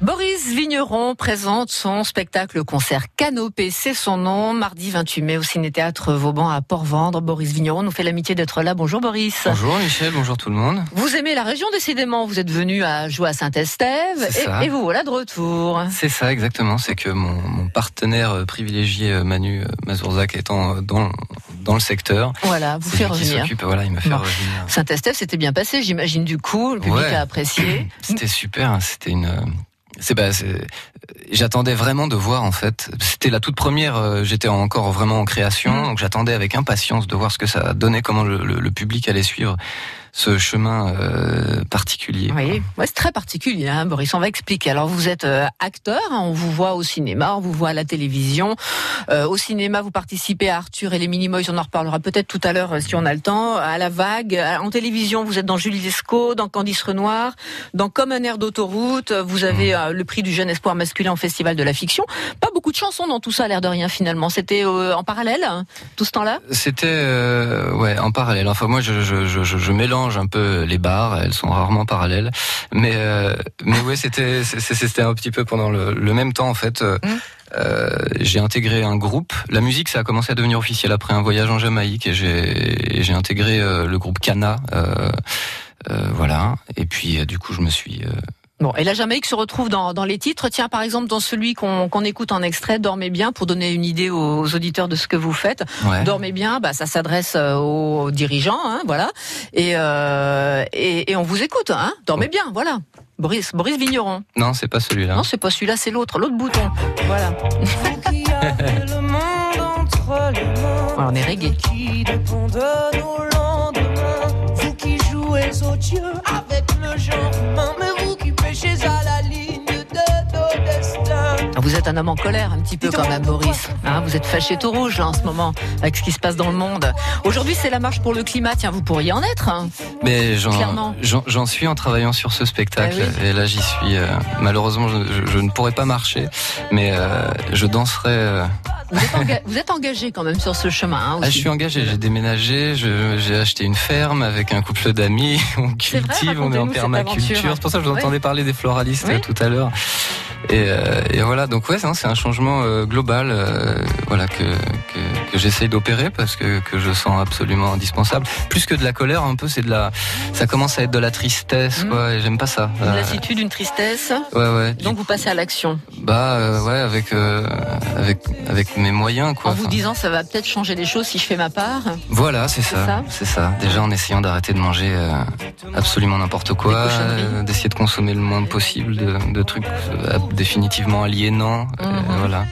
Boris Vigneron présente son spectacle concert Canopé, c'est son nom, mardi 28 mai au Ciné-Théâtre Vauban à Port-Vendre. Boris Vigneron nous fait l'amitié d'être là. Bonjour Boris. Bonjour Michel, bonjour tout le monde. Vous aimez la région décidément, vous êtes venu à jouer à Saint-Estève et, et, vous voilà de retour. C'est ça exactement, c'est que mon, mon, partenaire euh, privilégié euh, Manu euh, Mazourzac étant dans, dans le secteur. Voilà, vous fait revenir. Voilà, il me fait revenir. Saint-Estève, c'était bien passé, j'imagine du coup, le public a apprécié. C'était super, hein, c'était une c'est bah, j'attendais vraiment de voir en fait. C'était la toute première. Euh, j'étais encore vraiment en création, mmh. donc j'attendais avec impatience de voir ce que ça donnait, comment le, le, le public allait suivre ce chemin euh, particulier. Oui, ouais, c'est très particulier, hein, Boris. On va expliquer. Alors, vous êtes euh, acteur, hein, on vous voit au cinéma, on vous voit à la télévision. Euh, au cinéma, vous participez à Arthur et les Minimoys, on en reparlera peut-être tout à l'heure si on a le temps. À la vague, en télévision, vous êtes dans Julie Lescaut, dans Candice Renoir, dans Comme un air d'autoroute. Vous avez mmh. le prix du jeune espoir masculin au Festival de la fiction. Pas beaucoup de chansons dans tout ça, l'air de rien finalement. C'était en parallèle, hein, tout ce temps-là? C'était ouais en parallèle. Enfin, moi, je, je, je, je mélange un peu les barres, elles sont rarement parallèles. Mais euh, mais ouais, c'était c'était un petit peu pendant le, le même temps en fait. Euh, mmh. Euh, j'ai intégré un groupe. La musique, ça a commencé à devenir officiel après un voyage en Jamaïque et j'ai intégré euh, le groupe Cana. Voilà. Et puis du coup, je me suis Bon, et la Jamaïque se retrouve dans, dans les titres. Tiens, par exemple, dans celui qu'on écoute en extrait, Dormez bien, pour donner une idée aux, auditeurs de ce que vous faites. Dormez bien, bah, ça s'adresse euh, aux dirigeants, hein, voilà. Et, euh, et, et, on vous écoute, hein. Dormez bien, voilà. Boris, Boris Vigneron. Non, c'est pas celui-là. Non, c'est pas celui-là, c'est l'autre, l'autre bouton. Voilà. voilà. On est reggae. Vous qui jouez aux dieux avec le genre, vous êtes un homme en colère un petit peu quand même, Boris. Hein, vous êtes fâché tout rouge en ce moment avec ce qui se passe dans le monde. Aujourd'hui, c'est la marche pour le climat. Tiens, vous pourriez en être. Hein. Mais j'en suis en travaillant sur ce spectacle. Eh et là, j'y suis. Euh, malheureusement, je, ne pourrai pas marcher, mais euh, je danserai. Euh, vous êtes, engagé quand même sur ce chemin. Hein, ah, je suis engagé, j'ai déménagé, j'ai acheté une ferme avec un couple d'amis, on cultive, on est en permaculture. C'est pour ça que je vous entendais parler des floralistes tout à l'heure. Et, euh, et, voilà, donc ouais, c'est un changement euh, global, euh, voilà que que, que j'essaye d'opérer parce que que je sens absolument indispensable. Plus que de la colère, un peu, c'est de la, ça commence à être de la tristesse, mmh. quoi. Et j'aime pas ça. Une lassitude, une tristesse. Ouais, ouais. Donc vous passez à l'action. Bah ouais, avec avec avec mes moyens, quoi. En vous disant, ça va peut-être changer les choses si je fais ma part. Voilà, c'est ça, c'est ça. Déjà en essayant d'arrêter de manger absolument n'importe quoi, d'essayer de consommer le moins possible de, de trucs définitivement aliénant. Euh, mhm. voilà.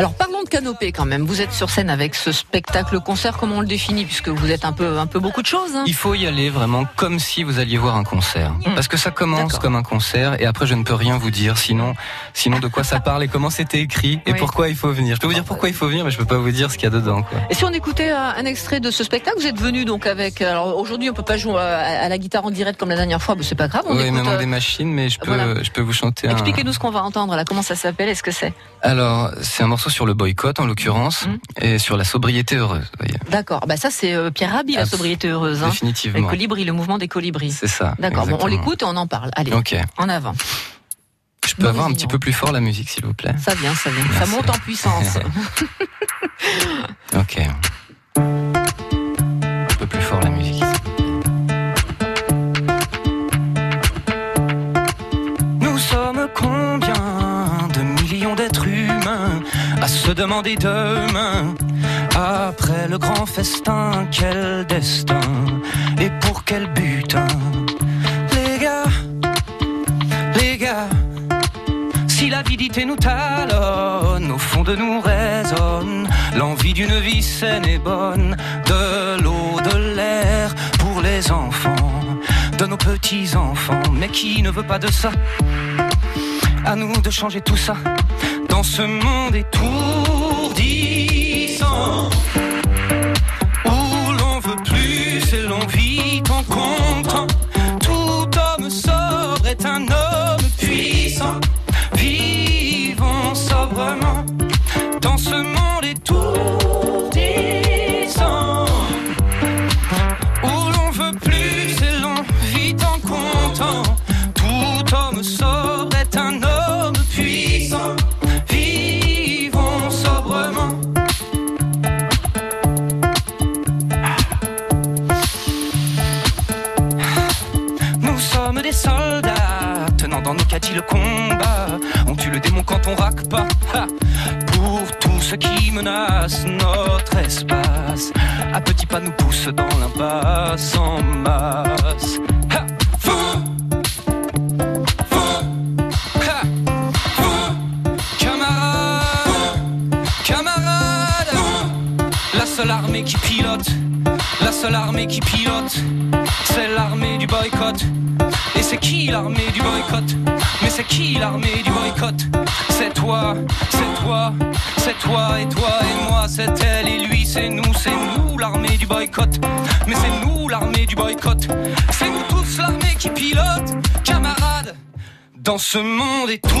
Alors parlons de canopée quand même. Vous êtes sur scène avec ce spectacle concert, comment on le définit? Puisque vous êtes un peu un peu beaucoup de choses. Hein. Il faut y aller vraiment comme si vous alliez voir un concert, hmm. parce que ça commence comme un concert et après je ne peux rien vous dire sinon sinon de quoi ça parle et comment c'était écrit et pourquoi il faut venir? Je peux vous dire pourquoi il faut venir, mais je peux pas vous dire ce qu'il y a dedans. Quoi. Et si on écoutait un extrait de ce spectacle, vous êtes venu donc avec. Alors aujourd'hui on peut pas jouer à la guitare en direct comme la dernière fois, mais c'est pas grave. On oui, même en des machines, mais je peux je peux vous chanter. Expliquez-nous ce qu'on va entendre là. Comment ça s'appelle? Est-ce que c'est? Alors c'est un morceau sur le boycott en l'occurrence mmh. et sur la sobriété heureuse. D'accord, bah ça c'est euh, Pierre Rabhi, la sobriété heureuse. Hein. Définitivement. Le colibri, le mouvement des colibris. C'est ça. D'accord, bon, on l'écoute et on en parle. Allez, en avant. Je peux avoir un petit peu plus fort la musique, s'il vous plaît? Ça vient, ça vient. Ça monte en puissance. ok. Demander demain après le grand festin, quel destin et pour quel but Les gars, les gars, si l'avidité nous talonne, au fond de nous résonne l'envie d'une vie saine et bonne, de l'eau, de l'air pour les enfants, de nos petits enfants, mais qui ne veut pas de ça? À nous de changer tout ça. Dans ce monde et. Tout un homme puissant. Vivons sobrement choisit le combat. On tue le démon quand on raque pas. Pour tout ce qui menace notre espace. À petits pas nous pousse dans l'impasse en masse. La seule armée qui pilote, la seule armée qui pilote, c'est l'armée du boycott. C'est qui l'armée du boycott Mais c'est qui l'armée du boycott C'est toi, c'est toi, c'est toi et toi et moi, c'est elle et lui, c'est nous, c'est nous l'armée du boycott. Mais c'est nous l'armée du boycott. C'est nous tous l'armée qui pilote, camarades. Dans ce monde étourdissant.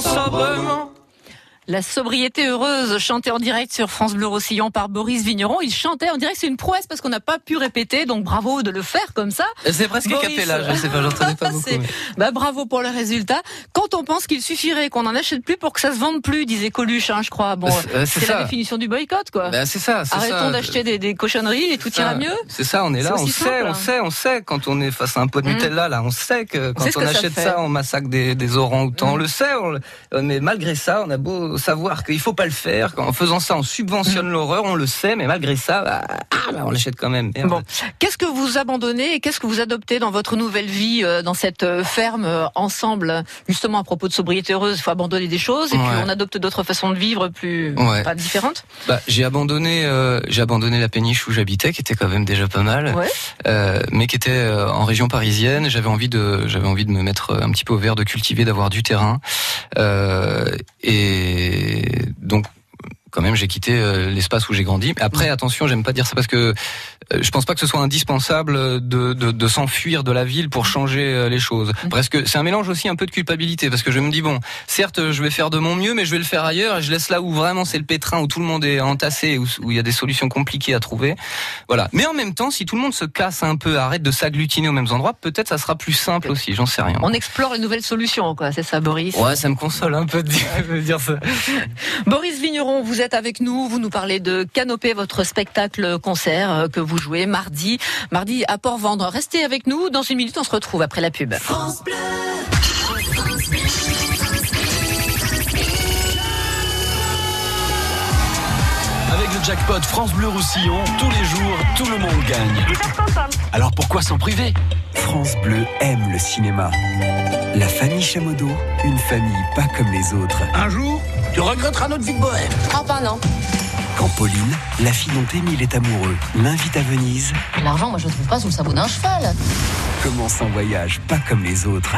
sobrement la sobriété heureuse chantée en direct sur France Bleu Roussillon par Boris Vigneron. Il chantait en direct, c'est une prouesse parce qu'on n'a pas pu répéter, donc bravo de le faire comme ça. C'est presque capella, je sais pas, j'entendais pas beaucoup. Bah, bravo pour le résultat. Quand on pense qu'il suffirait qu'on en achète plus pour que ça se vende plus, disait Coluche, hein, je crois. Bon, euh, c'est la définition du boycott, quoi. Bah, c'est ça. Arrêtons d'acheter des, des, cochonneries et tout ira mieux. C'est ça, on est là, on sait, on hein. sait, on sait quand on est face à un pot de mmh. Nutella, là, on sait que quand on achète ça, on massacre des, des orangs-outans. On mmh. le sait, mais malgré ça, on a beau savoir qu'il faut pas le faire. En faisant ça, on subventionne mm. l'horreur, on le sait, mais malgré ça, bah, ah, bah, on l'achète quand même. Bon, qu'est-ce que vous abandonnez et qu'est-ce que vous adoptez dans votre nouvelle vie, euh, dans cette euh, ferme euh, ensemble? Justement, à propos de sobriété heureuse, il faut abandonner des choses et puis on adopte d'autres façons de vivre plus pas différentes. Bah, j'ai abandonné, j'ai abandonné la péniche où j'habitais, qui était quand même déjà pas mal, mais qui était en région parisienne. J'avais envie de, j'avais envie de me mettre un petit peu au vert, de cultiver, d'avoir du terrain, et donc quand même j'ai quitté euh, l'espace où j'ai grandi. Après attention, j'aime pas dire ça parce que euh, je pense pas que ce soit indispensable de, de, de s'enfuir de la ville pour changer euh, les choses. Mm. Presque, c'est un mélange aussi un peu de culpabilité parce que je me dis bon, certes, je vais faire de mon mieux, mais je vais le faire ailleurs et je laisse là où vraiment c'est le pétrin, où tout le monde est entassé, où, où il y a des solutions compliquées à trouver. Voilà. Mais en même temps, si tout le monde se casse un peu, arrête de s'agglutiner aux mêmes endroits, peut-être ça sera plus simple aussi. J'en sais rien. On explore une nouvelle solution, quoi. C'est ça, Boris? Ouais, ça me console un peu de dire, de dire ça. Boris Vigneron, vous êtes avec nous. Vous nous parlez de Canopée, votre spectacle concert euh, que vous jouez mardi, mardi à Port-Vendre. Restez avec nous. Dans une minute, on se retrouve après la pub. France Bleu. Avec le jackpot France Bleu Roussillon, tous les jours, tout le monde gagne. Alors pourquoi s'en priver? France Bleu aime le cinéma. La famille Chamodo, une famille pas comme les autres. Un jour, tu regretteras notre vie de bohème. Ah ben non. Quand Pauline, la fille dont Émile est amoureux, l'invite à Venise. L'argent, moi je trouve pas sous le sabot d'un cheval. Commence un voyage pas comme les autres.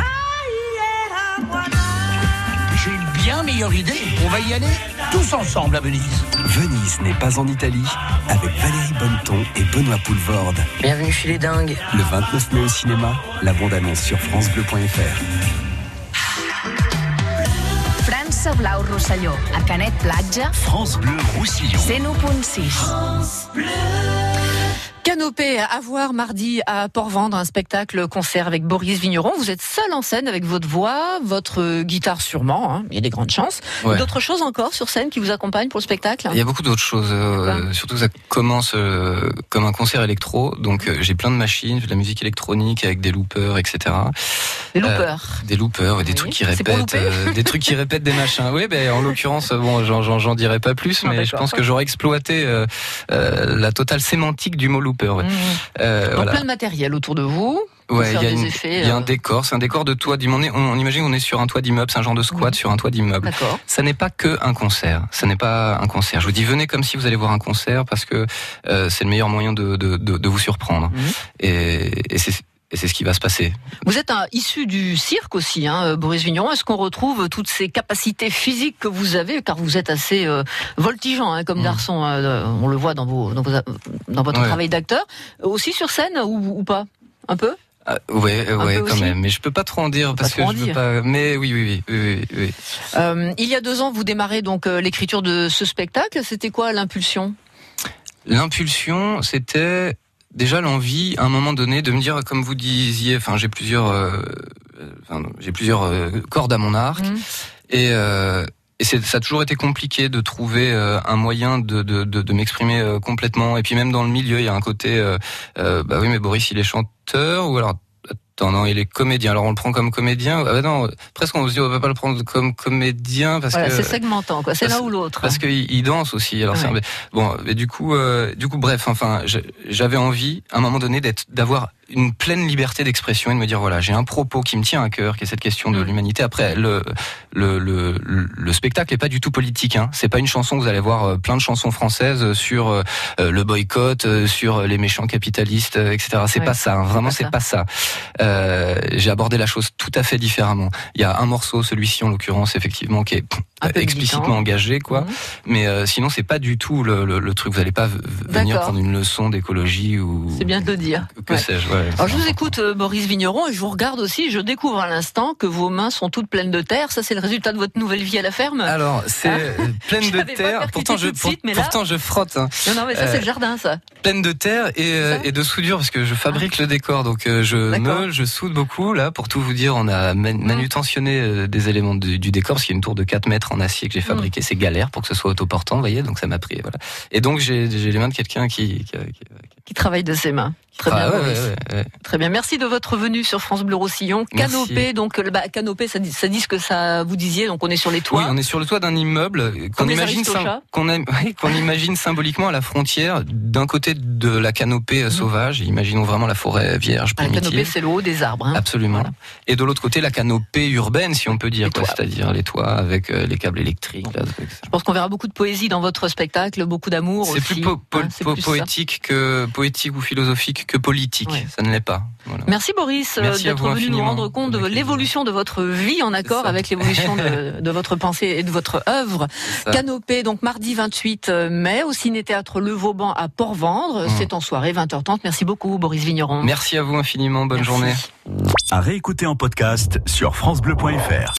J'ai une bien meilleure idée. On va y aller tous ensemble à Venise. Venise n'est pas en Italie avec Valérie Bonneton et Benoît Poulvorde. Bienvenue chez les dingues. Le 29 mai au cinéma, la bande-annonce sur francebleu.fr. France Blau Rosselló, a Canet Platja. France Bleu Roussillon. 101.6. France Bleu. Canopée à voir mardi à Port-Vendre, un spectacle concert avec Boris Vigneron. Vous êtes seul en scène avec votre voix, votre guitare sûrement, hein. il y a des grandes chances. D'autres choses encore sur scène qui vous accompagnent pour le spectacle? Il y a beaucoup d'autres choses. Euh, surtout que ça commence euh, comme un concert électro, donc euh, j'ai plein de machines, de la musique électronique avec des loopers, etc. Des loopers Des loopers, des trucs qui répètent, des trucs qui répètent des machins. Oui, ben en l'occurrence, bon, j'en dirai pas plus, mais je pense que j'aurais exploité la totale sémantique du mot looper Mmh. Euh, Donc plein de matériel autour de vous. Ouais, il y, a, un euh. décor, c'est un décor de toit d'immeuble. On, on, imagine qu'on est sur un toit d'immeuble, c'est un genre de squat mmh. sur un toit d'immeuble. Ça n'est pas que un concert, ça n'est pas un concert. Je vous dis venez comme si vous allez voir un concert parce que euh, c'est le meilleur moyen de, de, de, de vous surprendre. Mmh. Et, et c'est et c'est ce qui va se passer. Vous êtes un, issu du cirque aussi, hein, Boris Vigneron. Est-ce qu'on retrouve toutes ces capacités physiques que vous avez, car vous êtes assez euh, voltigeant hein, comme mmh. garçon, euh, on le voit dans, vos, dans, votre travail d'acteur, aussi sur scène ou, pas? Un peu? Ah, ouais, ouais, quand même. Mais je peux pas trop en dire parce que je veux pas. Mais oui, oui, oui, oui. Euh, il y a deux ans, vous démarrez donc l'écriture de ce spectacle. C'était quoi l'impulsion? L'impulsion, c'était déjà l'envie, à un moment donné, de me dire, comme vous disiez, enfin, j'ai plusieurs, euh, enfin, j'ai plusieurs euh, cordes à mon arc, mmh. et euh, et ça a toujours été compliqué de trouver un moyen de, de, de, de m'exprimer complètement. Et puis même dans le milieu, il y a un côté, bah oui, mais Boris, il est chanteur, ou alors Attends, non, il est comédien. Alors on le prend comme comédien. Ah bah non, presque on se dit on va pas le prendre comme comédien parce que c'est segmentant quoi. C'est l'un ou l'autre. Parce qu'il il danse aussi. Alors c'est bon, mais du coup, euh, du coup, bref, enfin, j'avais envie à un moment donné d'être, d'avoir une pleine liberté d'expression et de me dire voilà j'ai un propos qui me tient à cœur qui est cette question de mm. l'humanité. Après le le, le le spectacle est pas du tout politique hein. C'est pas une chanson vous allez voir euh, plein de chansons françaises sur euh, le boycott euh, sur les méchants capitalistes etc c'est pas ça hein. vraiment c'est pas ça. Euh, j'ai abordé la chose tout à fait différemment. Il y a un morceau celui-ci en l'occurrence effectivement qui est explicitement engagé quoi. Mm. mais sinon c'est pas du tout le, le, truc. Vous allez pas venir prendre une leçon d'écologie ou c'est bien de le dire. que sais-je alors, je vous écoute, euh, Boris Vigneron, et je vous regarde aussi. Je découvre à l'instant que vos mains sont toutes pleines de terre. Ça, c'est le résultat de votre nouvelle vie à la ferme Alors, c'est ah. pleine de terre. Pourtant, je, pourtant, je frotte. Hein. Non, non, mais ça, c'est le euh, jardin, ça. Pleine de terre et, euh, et de soudure, parce que je fabrique ah. le décor. Donc, je meule, je soude beaucoup. Là, pour tout vous dire, on a mmh. manutentionné des éléments du, décor, parce qu'il y a une tour de 4 mètres en acier que j'ai mmh. fabriqué. C'est galère pour que ce soit autoportant, vous voyez. Donc, ça m'a pris. Voilà. Et donc, j'ai les mains de quelqu'un qui, qui, qui, qui travaille de ses mains. Très ah bien, Très bien. Merci de votre venue sur France Bleu Roussillon. Canopée, donc bah, canopée, ça dit, ça dit ce que ça vous disiez. Donc on est sur les toits. Oui, on est sur le toit d'un immeuble qu'on imagine, qu'on imagine symboliquement à la frontière d'un côté de la canopée euh, mhm. sauvage. Imaginons vraiment la forêt vierge ah, La canopée, c'est le haut des arbres. Hein. Absolument. Et de l'autre côté, la canopée urbaine, si on peut dire, c'est-à-dire les toits avec euh, les câbles électriques. Je pense qu'on verra beaucoup de poésie dans votre spectacle, beaucoup d'amour. C'est plus, hein, poétique que poétique ou philosophique que politique. Ça ne l'est pas. Merci Boris euh, d'être venu nous rendre compte de l'évolution de votre vie en accord avec l'évolution de, votre pensée et de votre œuvre. Canopée, donc mardi 28 euh, mai au Ciné-Théâtre Le Vauban à Port-Vendre. Mmh. C'est en soirée 20h30. Merci beaucoup Boris Vigneron. Merci à vous infiniment. Bonne journée. À réécouter en podcast sur francebleu.fr.